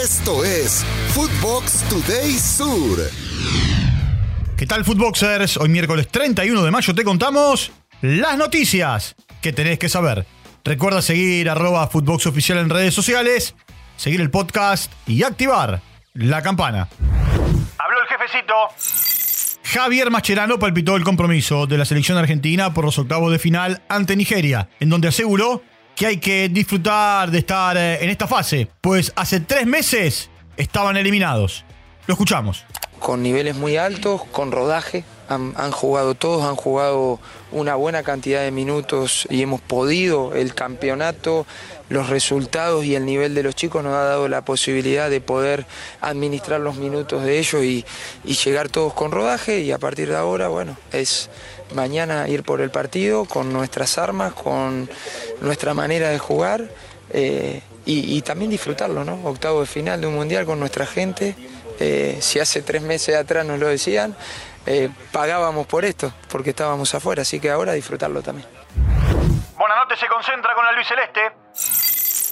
Esto es Footbox Today Sur. ¿Qué tal, Footboxers? Hoy miércoles 31 de mayo te contamos las noticias que tenés que saber. Recuerda seguir arroba Footbox Oficial en redes sociales, seguir el podcast y activar la campana. Habló el jefecito. Javier Mascherano palpitó el compromiso de la selección argentina por los octavos de final ante Nigeria, en donde aseguró que hay que disfrutar de estar eh, en esta fase, pues hace tres meses estaban eliminados. Lo escuchamos. Con niveles muy altos, con rodaje, han, jugado todos, han jugado una buena cantidad de minutos y hemos podido, el campeonato, los resultados y el nivel de los chicos nos ha dado la posibilidad de poder administrar los minutos de ellos y llegar todos con rodaje y a partir de ahora, bueno, es mañana ir por el partido con nuestras armas, con nuestra manera de jugar eh, y, y, también disfrutarlo, ¿no? Octavo de final de un mundial con nuestra gente. Eh, si hace tres meses atrás nos lo decían, eh, pagábamos por esto, porque estábamos afuera, así que ahora disfrutarlo también. Buenanote se concentra con el Luis Celeste.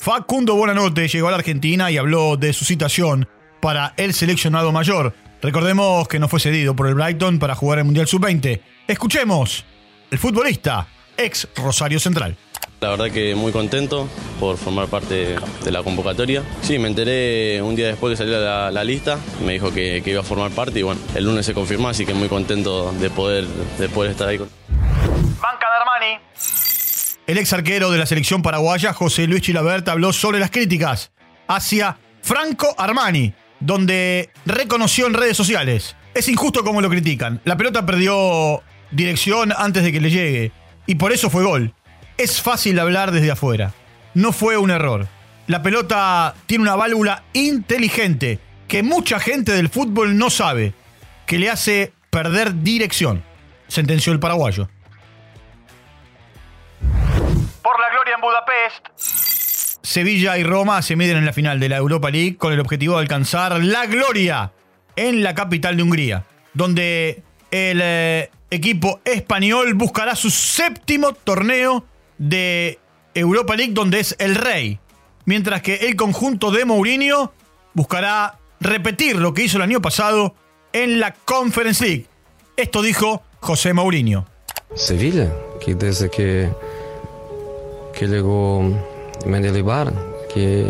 Facundo Buenanote llegó a la Argentina y habló de su situación para el seleccionado mayor. Recordemos que no fue cedido por el Brighton para jugar el Mundial Sub-20. Escuchemos, el futbolista, ex Rosario Central. La verdad que muy contento por formar parte de la convocatoria. Sí, me enteré un día después que salió la, la lista, me dijo que, que, iba a formar parte y bueno, el lunes se confirmó, así que muy contento de poder, de poder estar ahí. Banca de Armani. El ex arquero de la selección paraguaya, José Luis Chilabert, habló sobre las críticas hacia Franco Armani, donde reconoció en redes sociales. Es injusto como lo critican. La pelota perdió dirección antes de que le llegue y por eso fue gol. Es fácil hablar desde afuera. No fue un error. La pelota tiene una válvula inteligente que mucha gente del fútbol no sabe, que le hace perder dirección, sentenció el paraguayo. Por la gloria en Budapest. Sevilla y Roma se miden en la final de la Europa League con el objetivo de alcanzar la gloria en la capital de Hungría, donde el eh, equipo español buscará su séptimo torneo de Europa League donde es el rey. Mientras que el conjunto de Mourinho buscará repetir lo que hizo el año pasado en la Conference League. Esto dijo José Mourinho. Sevilla, que desde que, que llegó Mendelibar, que,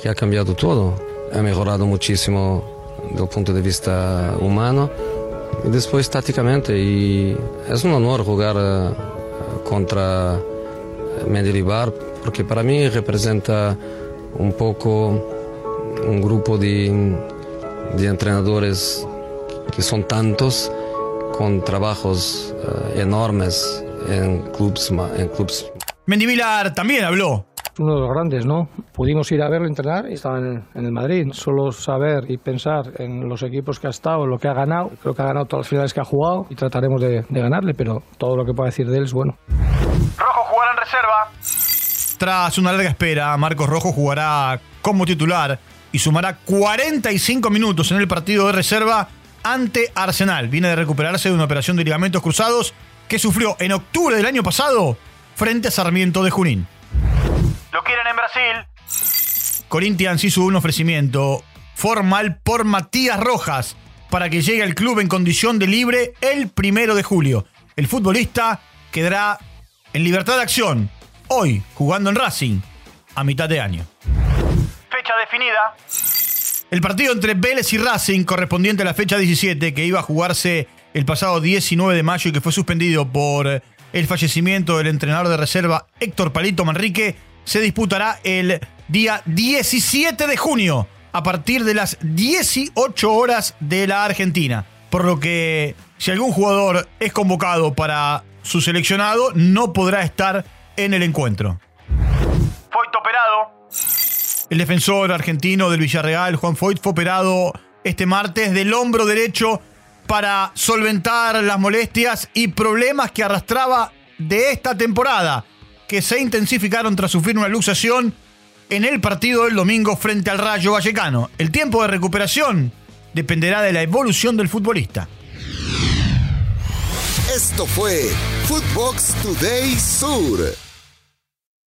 que ha cambiado todo, ha mejorado muchísimo desde el punto de vista humano y después tácticamente. Y es un honor jugar contra Mendilibar porque para mí representa un poco un grupo de, de entrenadores que son tantos con trabajos uh, enormes en clubes, en clubes. Mendivilar también habló uno de los grandes, ¿no? Pudimos ir a verlo entrenar y estaba en, en, el Madrid. Solo saber y pensar en los equipos que ha estado, en lo que ha ganado. Creo que ha ganado todas las finales que ha jugado y trataremos de, de ganarle, pero todo lo que pueda decir de él es bueno. Rojo jugará en reserva. Tras una larga espera, Marcos Rojo jugará como titular y sumará 45 minutos en el partido de reserva ante Arsenal. Viene de recuperarse de una operación de ligamentos cruzados que sufrió en octubre del año pasado frente a Sarmiento de Junín. ¿Lo quieren en Brasil? Corinthians hizo un ofrecimiento formal por Matías Rojas para que llegue al club en condición de libre el primero de julio. El futbolista quedará en libertad de acción hoy jugando en Racing a mitad de año. Fecha definida. El partido entre Vélez y Racing correspondiente a la fecha 17 que iba a jugarse el pasado 19 de mayo y que fue suspendido por el fallecimiento del entrenador de reserva Héctor Palito Manrique se disputará el día 17 de junio a partir de las 18 horas de la Argentina. Por lo que si algún jugador es convocado para su seleccionado, no podrá estar en el encuentro. Foyt operado. El defensor argentino del Villarreal, Juan Foyt, fue operado este martes del hombro derecho para solventar las molestias y problemas que arrastraba de esta temporada que se intensificaron tras sufrir una luxación en el partido del domingo frente al Rayo Vallecano. El tiempo de recuperación dependerá de la evolución del futbolista. Esto fue Footbox Today Sur.